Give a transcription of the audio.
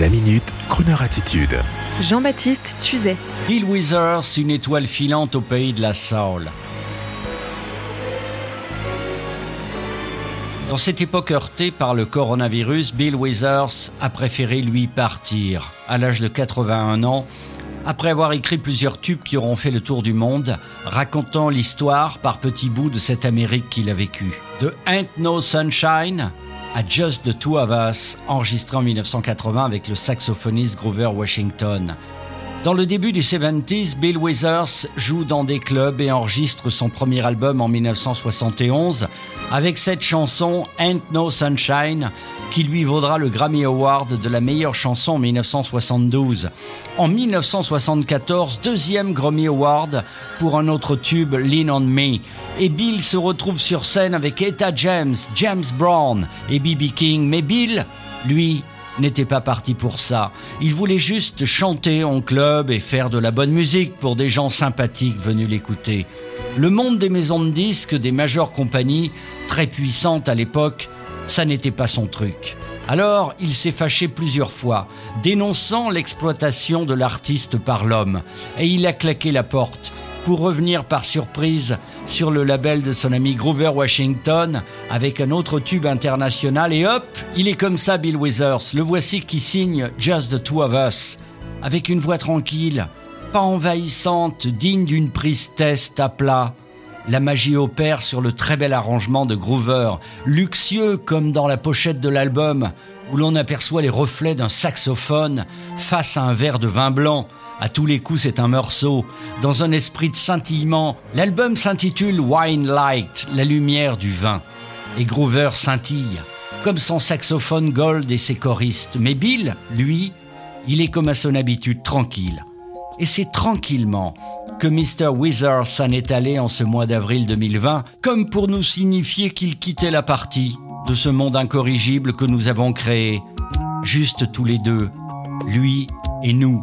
La minute, Kroneur attitude. Jean-Baptiste Tuzet. Bill Withers, une étoile filante au pays de la Soul. Dans cette époque heurtée par le coronavirus, Bill Withers a préféré lui partir. À l'âge de 81 ans, après avoir écrit plusieurs tubes qui auront fait le tour du monde, racontant l'histoire par petits bouts de cette Amérique qu'il a vécue. De Ain't No Sunshine à Just the Two of Us, enregistré en 1980 avec le saxophoniste Grover Washington. Dans le début des 70s, Bill Withers joue dans des clubs et enregistre son premier album en 1971 avec cette chanson Ain't No Sunshine qui lui vaudra le Grammy Award de la meilleure chanson en 1972. En 1974, deuxième Grammy Award pour un autre tube, Lean on Me. Et Bill se retrouve sur scène avec Etta James, James Brown et B.B. King. Mais Bill, lui, n'était pas parti pour ça. Il voulait juste chanter en club et faire de la bonne musique pour des gens sympathiques venus l'écouter. Le monde des maisons de disques, des majeures compagnies, très puissantes à l'époque, ça n'était pas son truc. Alors, il s'est fâché plusieurs fois, dénonçant l'exploitation de l'artiste par l'homme, et il a claqué la porte pour revenir par surprise sur le label de son ami Grover Washington avec un autre tube international et hop, il est comme ça Bill Withers. Le voici qui signe Just the Two of Us avec une voix tranquille, pas envahissante, digne d'une prise test à plat. La magie opère sur le très bel arrangement de Groover, luxueux comme dans la pochette de l'album, où l'on aperçoit les reflets d'un saxophone face à un verre de vin blanc. À tous les coups, c'est un morceau. Dans un esprit de scintillement, l'album s'intitule Wine Light, la lumière du vin. Et Groover scintille, comme son saxophone gold et ses choristes. Mais Bill, lui, il est comme à son habitude tranquille. Et c'est tranquillement que Mr. Withers s'en est allé en ce mois d'avril 2020, comme pour nous signifier qu'il quittait la partie de ce monde incorrigible que nous avons créé, juste tous les deux, lui et nous.